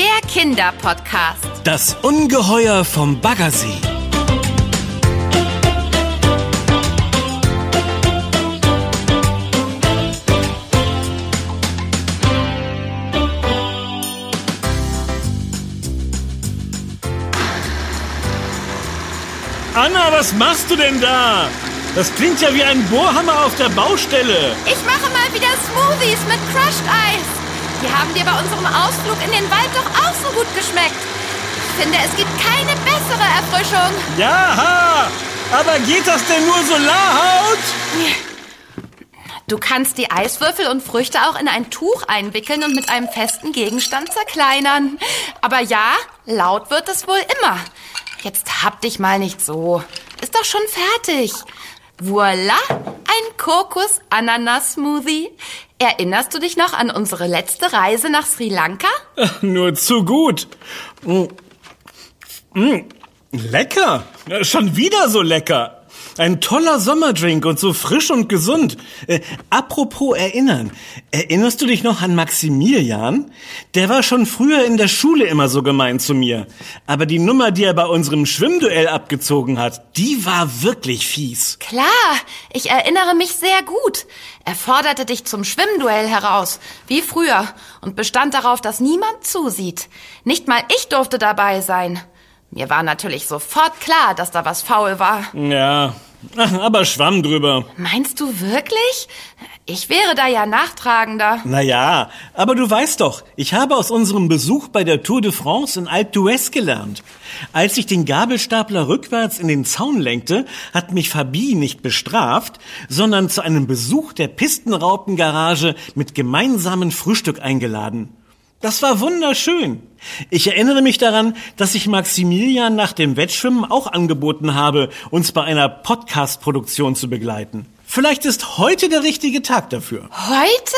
der Kinderpodcast. Das Ungeheuer vom Baggersee. Anna, was machst du denn da? Das klingt ja wie ein Bohrhammer auf der Baustelle. Ich mache mal wieder Smoothies mit Crushed Eis. Die haben dir bei unserem Ausflug in den Wald doch auch so gut geschmeckt. Ich finde, es gibt keine bessere Erfrischung. Ja, aber geht das denn nur Solarhaut? Du kannst die Eiswürfel und Früchte auch in ein Tuch einwickeln und mit einem festen Gegenstand zerkleinern. Aber ja, laut wird es wohl immer. Jetzt hab dich mal nicht so. Ist doch schon fertig. Voila, ein Kokos-Ananas-Smoothie. Erinnerst du dich noch an unsere letzte Reise nach Sri Lanka? Nur zu gut. Mm. Mm. Lecker. Schon wieder so lecker. Ein toller Sommerdrink und so frisch und gesund. Äh, apropos erinnern. Erinnerst du dich noch an Maximilian? Der war schon früher in der Schule immer so gemein zu mir. Aber die Nummer, die er bei unserem Schwimmduell abgezogen hat, die war wirklich fies. Klar, ich erinnere mich sehr gut. Er forderte dich zum Schwimmduell heraus, wie früher, und bestand darauf, dass niemand zusieht. Nicht mal ich durfte dabei sein. Mir war natürlich sofort klar, dass da was faul war. Ja, aber schwamm drüber. Meinst du wirklich? Ich wäre da ja nachtragender. Naja, aber du weißt doch, ich habe aus unserem Besuch bei der Tour de France in Alpe d'Huez gelernt. Als ich den Gabelstapler rückwärts in den Zaun lenkte, hat mich Fabi nicht bestraft, sondern zu einem Besuch der Pistenraupengarage mit gemeinsamen Frühstück eingeladen. Das war wunderschön. Ich erinnere mich daran, dass ich Maximilian nach dem Wettschwimmen auch angeboten habe, uns bei einer Podcast-Produktion zu begleiten. Vielleicht ist heute der richtige Tag dafür. Heute?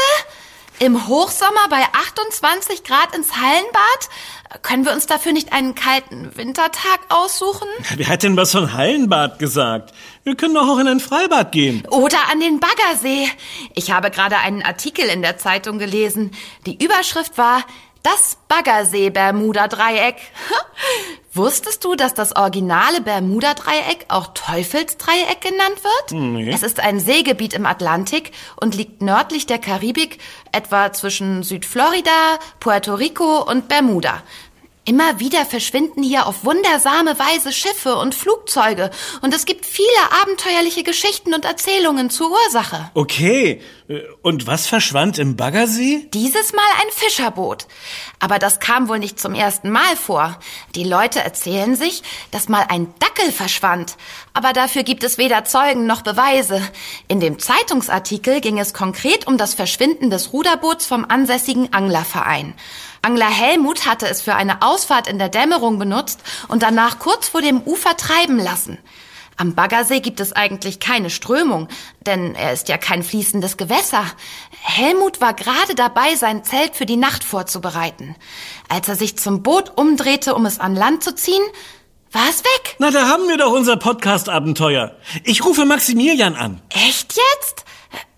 Im Hochsommer bei 28 Grad ins Hallenbad? Können wir uns dafür nicht einen kalten Wintertag aussuchen? Wer hat denn was von Hallenbad gesagt? Wir können doch auch in ein Freibad gehen. Oder an den Baggersee. Ich habe gerade einen Artikel in der Zeitung gelesen. Die Überschrift war das Baggersee-Bermuda-Dreieck. Wusstest du, dass das originale Bermuda-Dreieck auch Teufelsdreieck genannt wird? Nee. Es ist ein Seegebiet im Atlantik und liegt nördlich der Karibik, etwa zwischen Südflorida, Puerto Rico und Bermuda. Immer wieder verschwinden hier auf wundersame Weise Schiffe und Flugzeuge und es gibt viele abenteuerliche Geschichten und Erzählungen zur Ursache. Okay, äh, und was verschwand im Baggersee? Dieses Mal ein Fischerboot. Aber das kam wohl nicht zum ersten Mal vor. Die Leute erzählen sich, dass mal ein Dackel verschwand. Aber dafür gibt es weder Zeugen noch Beweise. In dem Zeitungsartikel ging es konkret um das Verschwinden des Ruderboots vom ansässigen Anglerverein. Angler Helmut hatte es für eine Ausfahrt in der Dämmerung benutzt und danach kurz vor dem Ufer treiben lassen. Am Baggersee gibt es eigentlich keine Strömung, denn er ist ja kein fließendes Gewässer. Helmut war gerade dabei, sein Zelt für die Nacht vorzubereiten. Als er sich zum Boot umdrehte, um es an Land zu ziehen, war es weg. Na, da haben wir doch unser Podcast-Abenteuer. Ich rufe Maximilian an. Echt jetzt?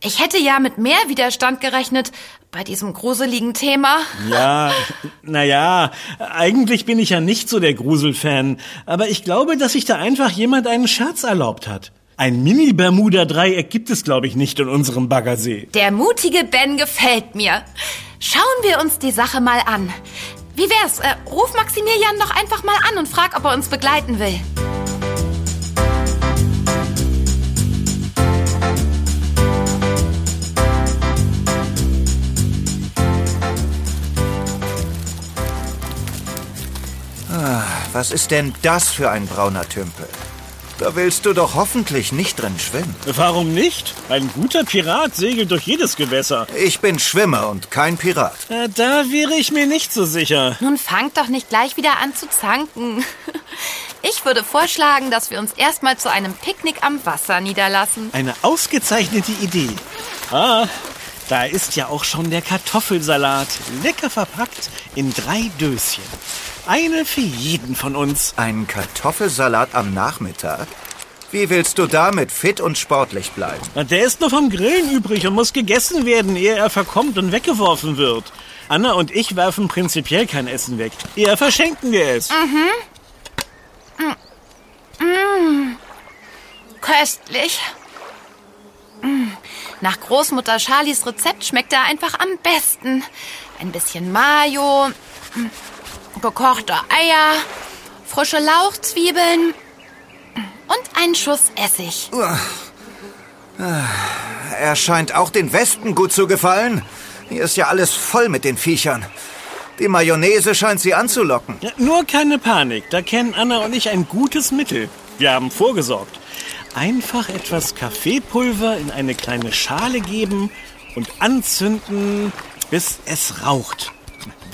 Ich hätte ja mit mehr Widerstand gerechnet bei diesem gruseligen Thema. Ja, naja, eigentlich bin ich ja nicht so der Gruselfan, aber ich glaube, dass sich da einfach jemand einen Scherz erlaubt hat. Ein Mini-Bermuda-Dreieck gibt es, glaube ich, nicht in unserem Baggersee. Der mutige Ben gefällt mir. Schauen wir uns die Sache mal an. Wie wär's? Äh, ruf Maximilian doch einfach mal an und frag, ob er uns begleiten will. Was ist denn das für ein brauner Tümpel? Da willst du doch hoffentlich nicht drin schwimmen. Warum nicht? Ein guter Pirat segelt durch jedes Gewässer. Ich bin Schwimmer und kein Pirat. Äh, Da wäre ich mir nicht so sicher. Nun fangt doch nicht gleich wieder an zu zanken. Ich würde vorschlagen, dass wir uns erstmal zu einem Picknick am Wasser niederlassen. Eine ausgezeichnete Idee. Ah, da ist ja auch schon der Kartoffelsalat. Lecker verpackt in drei Döschen. Eine für jeden von uns. Ein Kartoffelsalat am Nachmittag? Wie willst du damit fit und sportlich bleiben? Na, Der ist nur vom Grillen übrig und muss gegessen werden, ehe er verkommt und weggeworfen wird. Anna und ich werfen prinzipiell kein Essen weg. Eher verschenken wir es. Köstlich. Mm. Nach Großmutter Charlies Rezept schmeckt er einfach am besten. Ein bisschen Mayo, mm, gekochte Eier, frische Lauchzwiebeln und ein Schuss Essig. Er scheint auch den Wespen gut zu gefallen. Hier ist ja alles voll mit den Viechern. Die Mayonnaise scheint sie anzulocken. Ja, nur keine Panik. Da kennen Anna und ich ein gutes Mittel. Wir haben vorgesorgt. Einfach etwas Kaffeepulver in eine kleine Schale geben und anzünden, bis es raucht.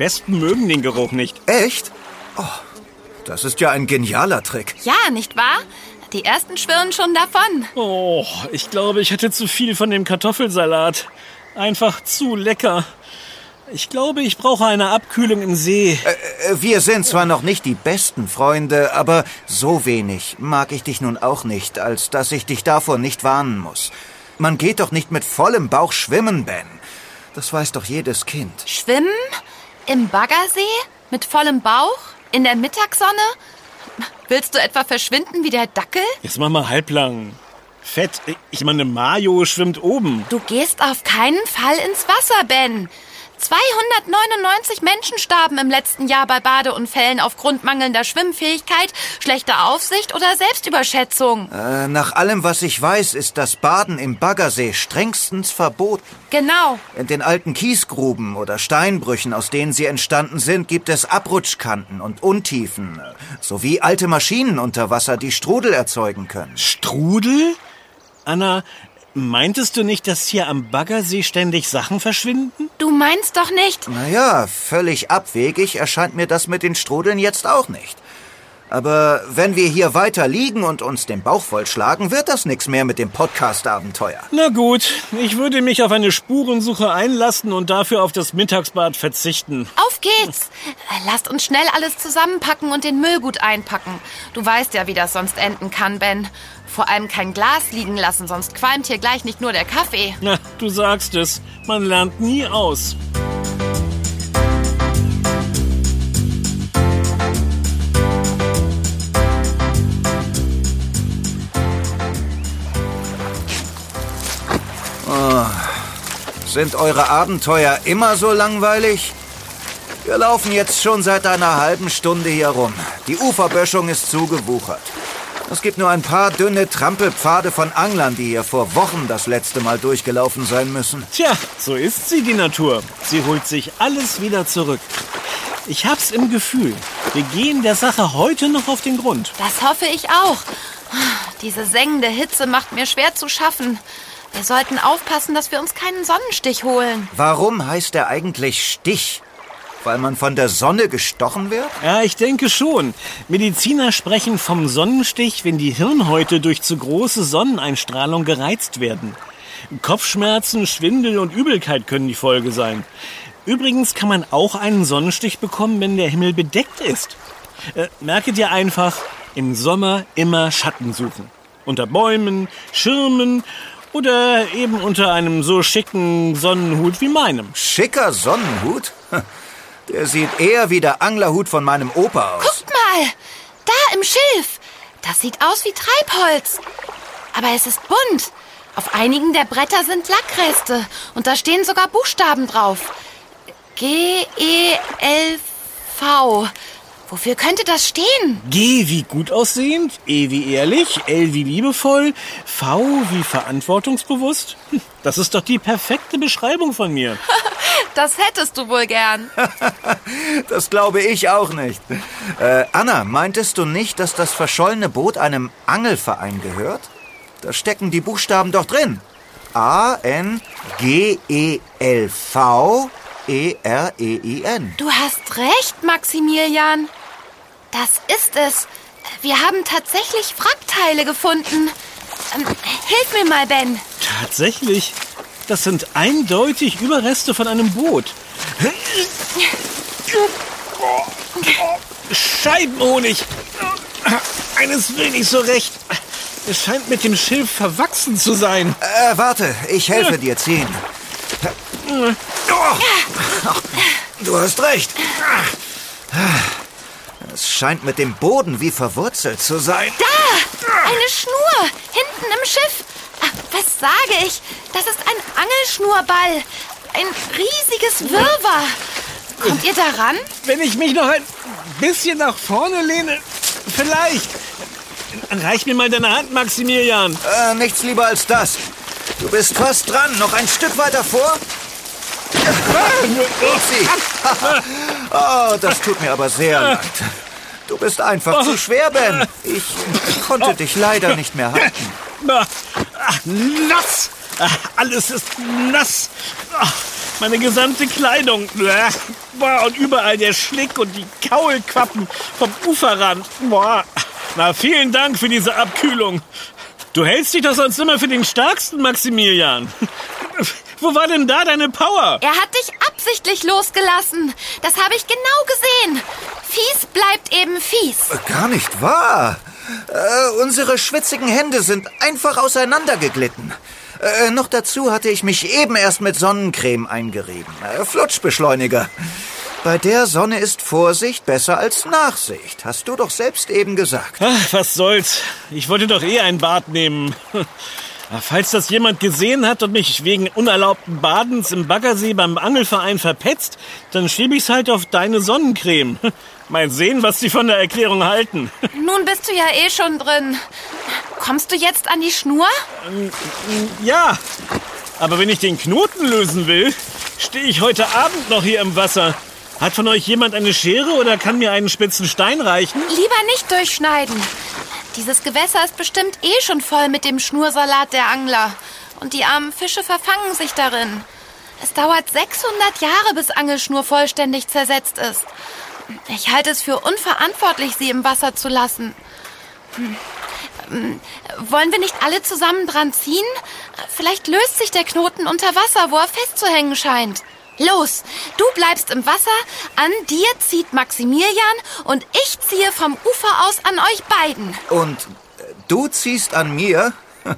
Wespen mögen den Geruch nicht. Echt? Oh, das ist ja ein genialer Trick. Ja, nicht wahr? Die ersten schwirren schon davon. Oh, ich glaube, ich hatte zu viel von dem Kartoffelsalat. Einfach zu lecker. Ich glaube, ich brauche eine Abkühlung im See. Äh, Wir sind zwar noch nicht die besten Freunde, aber so wenig mag ich dich nun auch nicht, als dass ich dich davor nicht warnen muss. Man geht doch nicht mit vollem Bauch schwimmen, Ben. Das weiß doch jedes Kind. Schwimmen? Im Baggersee? Mit vollem Bauch? In der Mittagssonne? Willst du etwa verschwinden wie der Dackel? Jetzt mach mal halblang. Fett. Ich meine, Mayo schwimmt oben. Du gehst auf keinen Fall ins Wasser, Ben. 299 Menschen starben im letzten Jahr bei Badeunfällen aufgrund mangelnder Schwimmfähigkeit, schlechter Aufsicht oder Selbstüberschätzung. Äh, nach allem, was ich weiß, ist das Baden im Baggersee strengstens verboten. Genau. In den alten Kiesgruben oder Steinbrüchen, aus denen sie entstanden sind, gibt es Abrutschkanten und Untiefen, äh, sowie alte Maschinen unter Wasser, die Strudel erzeugen können. Strudel? Anna, meintest du nicht, dass hier am Baggersee ständig Sachen verschwinden? Du meinst doch nicht. Naja, völlig abwegig erscheint mir das mit den Strudeln jetzt auch nicht. Aber wenn wir hier weiter liegen und uns den Bauch vollschlagen, wird das nichts mehr mit dem Podcast-Abenteuer. Na gut, ich würde mich auf eine Spurensuche einlassen und dafür auf das Mittagsbad verzichten. Auf geht's. Lasst uns schnell alles zusammenpacken und den Müll gut einpacken. Du weißt ja, wie das sonst enden kann, Ben. Vor allem kein Glas liegen lassen, sonst qualmt hier gleich nicht nur der Kaffee. Na, du sagst es, man lernt nie aus. Sind eure Abenteuer immer so langweilig? Wir laufen jetzt schon seit einer halben Stunde hier rum. Die Uferböschung ist zugewuchert. Es gibt nur ein paar dünne Trampelpfade von Anglern, die hier vor Wochen das letzte Mal durchgelaufen sein müssen. Tja, so ist sie, die Natur. Sie holt sich alles wieder zurück. Ich hab's im Gefühl, wir gehen der Sache heute noch auf den Grund. Das hoffe ich auch. Diese sengende Hitze macht mir schwer zu schaffen. Wir sollten aufpassen, dass wir uns keinen Sonnenstich holen. Warum heißt er eigentlich Stich? Weil man von der Sonne gestochen wird? Ja, ich denke schon. Mediziner sprechen vom Sonnenstich, wenn die Hirnhäute durch zu große Sonneneinstrahlung gereizt werden. Kopfschmerzen, Schwindel und Übelkeit können die Folge sein. Übrigens kann man auch einen Sonnenstich bekommen, wenn der Himmel bedeckt ist. Äh, merke dir einfach, im Sommer immer Schatten suchen. Unter Bäumen, Schirmen oder eben unter einem so schicken Sonnenhut wie meinem. Schicker Sonnenhut? Der sieht eher wie der Anglerhut von meinem Opa aus. Guckt mal, da im Schilf. Das sieht aus wie Treibholz. Aber es ist bunt. Auf einigen der Bretter sind Lackreste und da stehen sogar Buchstaben drauf. G-E-L-V. Wofür könnte das stehen? G wie gut aussehend, E wie ehrlich, L wie liebevoll, V wie verantwortungsbewusst. Hm, Das ist doch die perfekte Beschreibung von mir. Das hättest du wohl gern. Das glaube ich auch nicht. Äh, Anna, meintest du nicht, dass das verschollene Boot einem Angelverein gehört? Da stecken die Buchstaben doch drin. A-N-G-E-L-V-E-R-E-I-N. Du hast recht, Maximilian. Das ist es. Wir haben tatsächlich Wrackteile gefunden. Ähm, hilf mir mal, Ben. Tatsächlich, das sind eindeutig Überreste von einem Boot. Scheibenhonig. Eines will nicht so recht. Es scheint mit dem Schilf verwachsen zu sein. Äh, warte, ich helfe dir ziehen. Oh. Du hast recht. Scheint mit dem Boden wie verwurzelt zu sein. Da! Eine Schnur! Hinten im Schiff! Ah, Was sage ich? Das ist ein Angelschnurball. Ein riesiges Wirrwarr. Kommt ihr daran? Wenn ich mich noch ein bisschen nach vorne lehne, vielleicht. Reich mir mal deine Hand, Maximilian. Äh, nichts lieber als das. Du bist fast dran. Noch ein Stück weiter vor. Upsi. oh, das tut mir aber sehr leid. Du bist einfach zu schwer, Ben. Ich konnte dich leider nicht mehr halten. Nass! Alles ist nass. Meine gesamte Kleidung. Boah, Und überall der Schlick und die Kaulquappen vom Uferrand. Boah. Na, vielen Dank für diese Abkühlung. Du hältst dich doch sonst immer für den Stärksten, Maximilian. Wo war denn da deine Power? Er hat dich absichtlich losgelassen. Das habe ich genau gesehen. Fies bleibt eben fies. Gar nicht wahr. Äh, unsere schwitzigen Hände sind einfach auseinandergeglitten. Äh, noch dazu hatte ich mich eben erst mit Sonnencreme eingerieben. Äh, Flutschbeschleuniger. Bei der Sonne ist Vorsicht besser als Nachsicht. Hast du doch selbst eben gesagt. Ach, was soll's. Ich wollte doch eh ein Bad nehmen. Falls das jemand gesehen hat und mich wegen unerlaubten Badens im Baggersee beim Angelverein verpetzt, dann schieb ich's halt auf deine Sonnencreme. Mal sehen, was sie von der Erklärung halten. Nun bist du ja eh schon drin. Kommst du jetzt an die Schnur? Ja, aber wenn ich den Knoten lösen will, stehe ich heute Abend noch hier im Wasser. Hat von euch jemand eine Schere oder kann mir einen spitzen Stein reichen? Lieber nicht durchschneiden. Dieses Gewässer ist bestimmt eh schon voll mit dem Schnursalat der Angler. Und die armen Fische verfangen sich darin. Es dauert 600 Jahre, bis Angelschnur vollständig zersetzt ist. Ich halte es für unverantwortlich, sie im Wasser zu lassen. Hm. Ähm, Wollen wir nicht alle zusammen dran ziehen? Vielleicht löst sich der Knoten unter Wasser, wo er festzuhängen scheint. Los, du bleibst im Wasser, an dir zieht Maximilian und ich ziehe vom Ufer aus an euch beiden. Und äh, du ziehst an mir?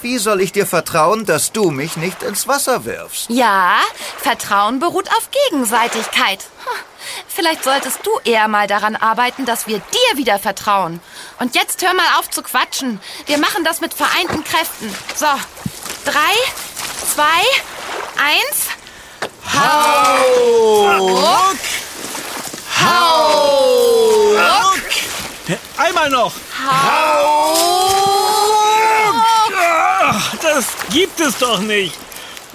Wie soll ich dir vertrauen, dass du mich nicht ins Wasser wirfst? Ja, Vertrauen beruht auf Gegenseitigkeit. Vielleicht solltest du eher mal daran arbeiten, dass wir dir wieder vertrauen. Und jetzt hör mal auf zu quatschen. Wir machen das mit vereinten Kräften. So, drei, zwei, eins. Ruck! Hau! Ruck! Einmal noch! Ach, das gibt es doch nicht.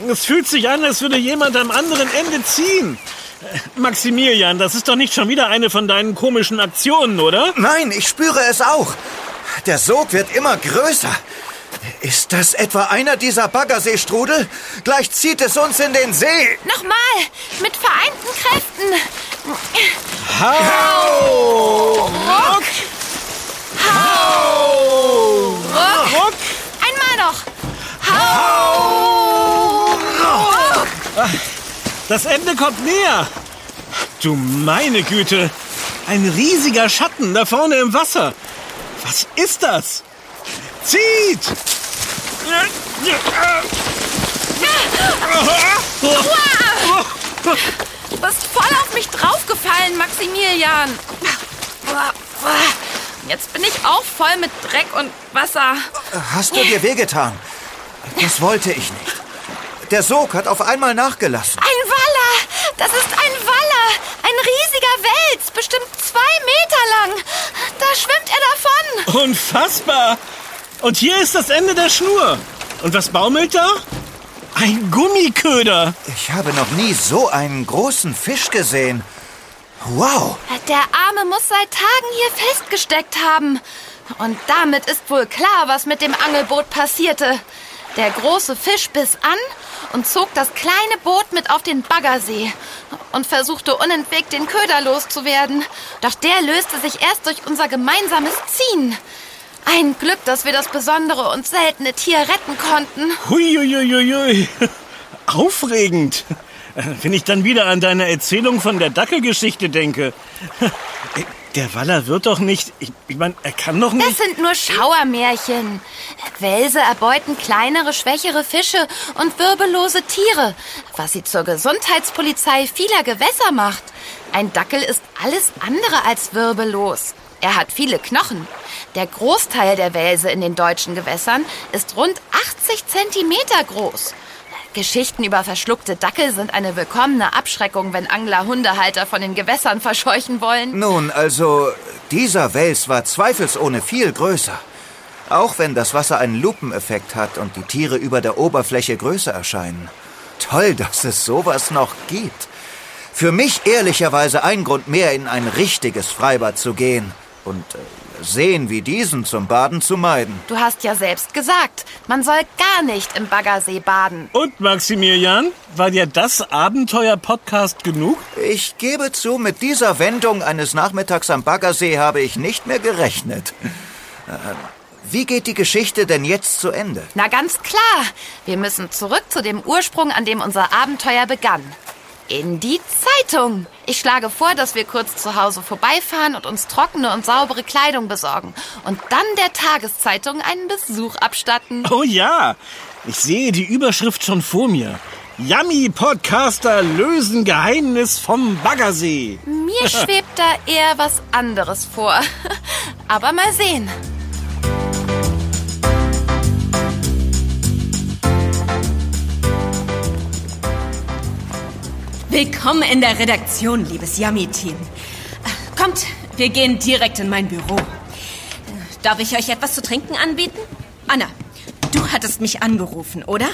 Es fühlt sich an, als würde jemand am anderen Ende ziehen. Äh, Maximilian, das ist doch nicht schon wieder eine von deinen komischen Aktionen, oder? Nein, ich spüre es auch. Der Sog wird immer größer. Ist das etwa einer dieser Baggerseestrudel? Gleich zieht es uns in den See. Nochmal, mit vereinten Kräften. Hau! Ruck! Hau! Ruck. Ruck! Einmal noch. Das Ende kommt näher. Du meine Güte. Ein riesiger Schatten da vorne im Wasser. Was ist das? Zieht! Du bist voll auf mich draufgefallen, Maximilian. Jetzt bin ich auch voll mit Dreck und Wasser. Hast du dir wehgetan? Das wollte ich nicht. Der Sog hat auf einmal nachgelassen. Ein Waller! Das ist ein Waller! Ein riesiger Wels, bestimmt zwei Meter lang. Da schwimmt er davon. Unfassbar! Und hier ist das Ende der Schnur. Und was baumelt da? Ein Gummiköder. Ich habe noch nie so einen großen Fisch gesehen. Wow, Der Arme muss seit Tagen hier festgesteckt haben. Und damit ist wohl klar, was mit dem Angelboot passierte. Der große Fisch biss an und zog das kleine Boot mit auf den Baggersee und versuchte unentwegt den Köder loszuwerden. Doch der löste sich erst durch unser gemeinsames Ziehen. Ein Glück, dass wir das besondere und seltene Tier retten konnten. Huiuiuiui. Aufregend. Wenn ich dann wieder an deine Erzählung von der Dackelgeschichte denke. Der Waller wird doch nicht. Ich, ich meine, er kann doch nicht. Das sind nur Schauermärchen. Wälse erbeuten kleinere, schwächere Fische und wirbellose Tiere, was sie zur Gesundheitspolizei vieler Gewässer macht. Ein Dackel ist alles andere als wirbellos. Er hat viele Knochen. Der Großteil der Wälse in den deutschen Gewässern ist rund 80 Zentimeter groß. Geschichten über verschluckte Dackel sind eine willkommene Abschreckung, wenn Angler Hundehalter von den Gewässern verscheuchen wollen. Nun, also, dieser Wels war zweifelsohne viel größer. Auch wenn das Wasser einen Lupeneffekt hat und die Tiere über der Oberfläche größer erscheinen. Toll, dass es sowas noch gibt. Für mich ehrlicherweise ein Grund mehr, in ein richtiges Freibad zu gehen. Und äh, Seen wie diesen zum Baden zu meiden. Du hast ja selbst gesagt, man soll gar nicht im Baggersee baden. Und Maximilian, war dir das Abenteuer-Podcast genug? Ich gebe zu, mit dieser Wendung eines Nachmittags am Baggersee habe ich nicht mehr gerechnet. Äh, wie geht die Geschichte denn jetzt zu Ende? Na ganz klar, wir müssen zurück zu dem Ursprung, an dem unser Abenteuer begann. In die Zeitung. Ich schlage vor, dass wir kurz zu Hause vorbeifahren und uns trockene und saubere Kleidung besorgen und dann der Tageszeitung einen Besuch abstatten. Oh ja, ich sehe die Überschrift schon vor mir. Yummy Podcaster lösen Geheimnis vom Baggersee. Mir schwebt da eher was anderes vor. Aber mal sehen. Willkommen in der Redaktion, liebes Yummy-Team. Kommt, wir gehen direkt in mein Büro. Darf ich euch etwas zu trinken anbieten? Anna, du hattest mich angerufen, oder?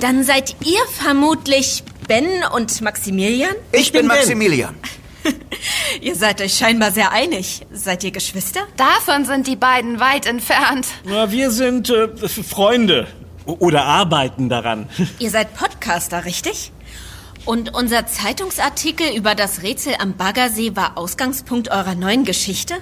Dann seid ihr vermutlich Ben und Maximilian? Ich, bin, Maximilian. ihr seid euch scheinbar sehr einig. Seid ihr Geschwister? Davon sind die beiden weit entfernt. Na, wir sind äh, Freunde. Oder arbeiten daran. Ihr seid Podcaster, richtig? Und unser Zeitungsartikel über das Rätsel am Baggersee war Ausgangspunkt eurer neuen Geschichte?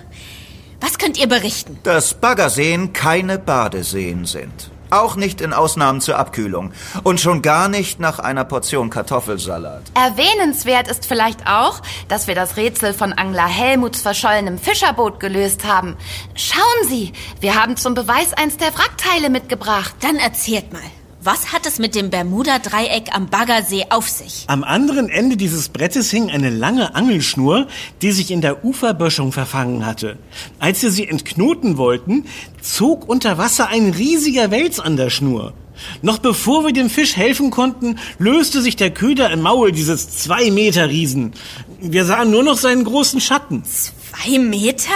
Was könnt ihr berichten? Dass Baggerseen keine Badeseen sind. Auch nicht in Ausnahmen zur Abkühlung. Und schon gar nicht nach einer Portion Kartoffelsalat. Erwähnenswert ist vielleicht auch, dass wir das Rätsel von Angler Helmuts verschollenem Fischerboot gelöst haben. Schauen Sie, wir haben zum Beweis eins der Wrackteile mitgebracht. Dann erzählt mal. Was hat es mit dem Bermuda-Dreieck am Baggersee auf sich? Am anderen Ende dieses Brettes hing eine lange Angelschnur, die sich in der Uferböschung verfangen hatte. Als wir sie entknoten wollten, zog unter Wasser ein riesiger Wels an der Schnur. Noch bevor wir dem Fisch helfen konnten, löste sich der Köder im Maul dieses zwei Meter Riesen. Wir sahen nur noch seinen großen Schatten. Zwei Meter?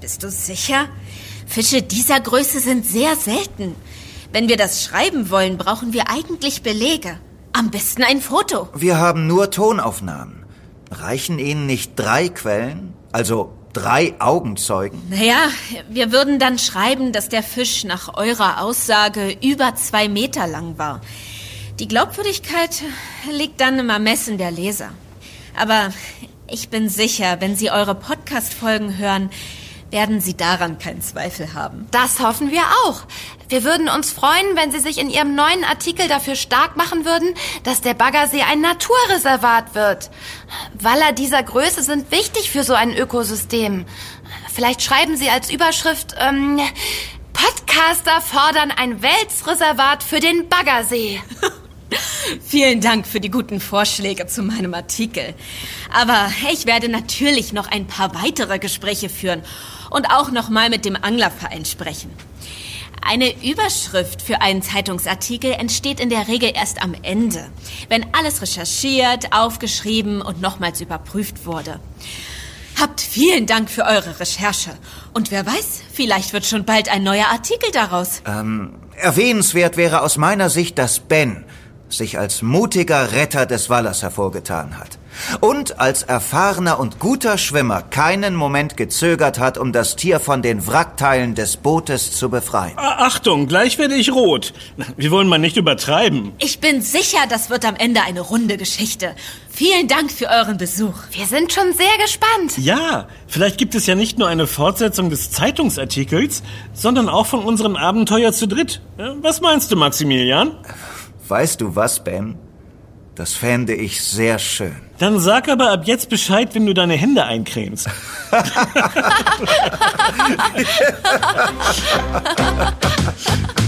Bist du sicher? Fische dieser Größe sind sehr selten. Wenn wir das schreiben wollen, brauchen wir eigentlich Belege. Am besten ein Foto. Wir haben nur Tonaufnahmen. Reichen Ihnen nicht drei Quellen? Also drei Augenzeugen? Naja, wir würden dann schreiben, dass der Fisch nach eurer Aussage über zwei Meter lang war. Die Glaubwürdigkeit liegt dann im Ermessen der Leser. Aber ich bin sicher, wenn Sie eure Podcast-Folgen hören, werden Sie daran keinen Zweifel haben. Das hoffen wir auch. Wir würden uns freuen, wenn Sie sich in Ihrem neuen Artikel dafür stark machen würden, dass der Baggersee ein Naturreservat wird. Waller dieser Größe sind wichtig für so ein Ökosystem. Vielleicht schreiben Sie als Überschrift, ähm, Podcaster fordern ein Welsreservat für den Baggersee. Vielen Dank für die guten Vorschläge zu meinem Artikel. Aber ich werde natürlich noch ein paar weitere Gespräche führen und auch noch mal mit dem Anglerverein sprechen. Eine Überschrift für einen Zeitungsartikel entsteht in der Regel erst am Ende, wenn alles recherchiert, aufgeschrieben und nochmals überprüft wurde. Habt vielen Dank für eure Recherche. Und wer weiß, vielleicht wird schon bald ein neuer Artikel daraus. Ähm, erwähnenswert wäre aus meiner Sicht, dass Ben sich als mutiger Retter des Wallers hervorgetan hat und als erfahrener und guter Schwimmer keinen Moment gezögert hat, um das Tier von den Wrackteilen des Bootes zu befreien. Achtung, gleich werde ich rot. Wir wollen mal nicht übertreiben. Ich bin sicher, das wird am Ende eine runde Geschichte. Vielen Dank für euren Besuch. Wir sind schon sehr gespannt. Ja, vielleicht gibt es ja nicht nur eine Fortsetzung des Zeitungsartikels, sondern auch von unserem Abenteuer zu dritt. Was meinst du, Maximilian? Weißt du was, Ben? Das fände ich sehr schön. Dann sag aber ab jetzt Bescheid, wenn du deine Hände eincremst.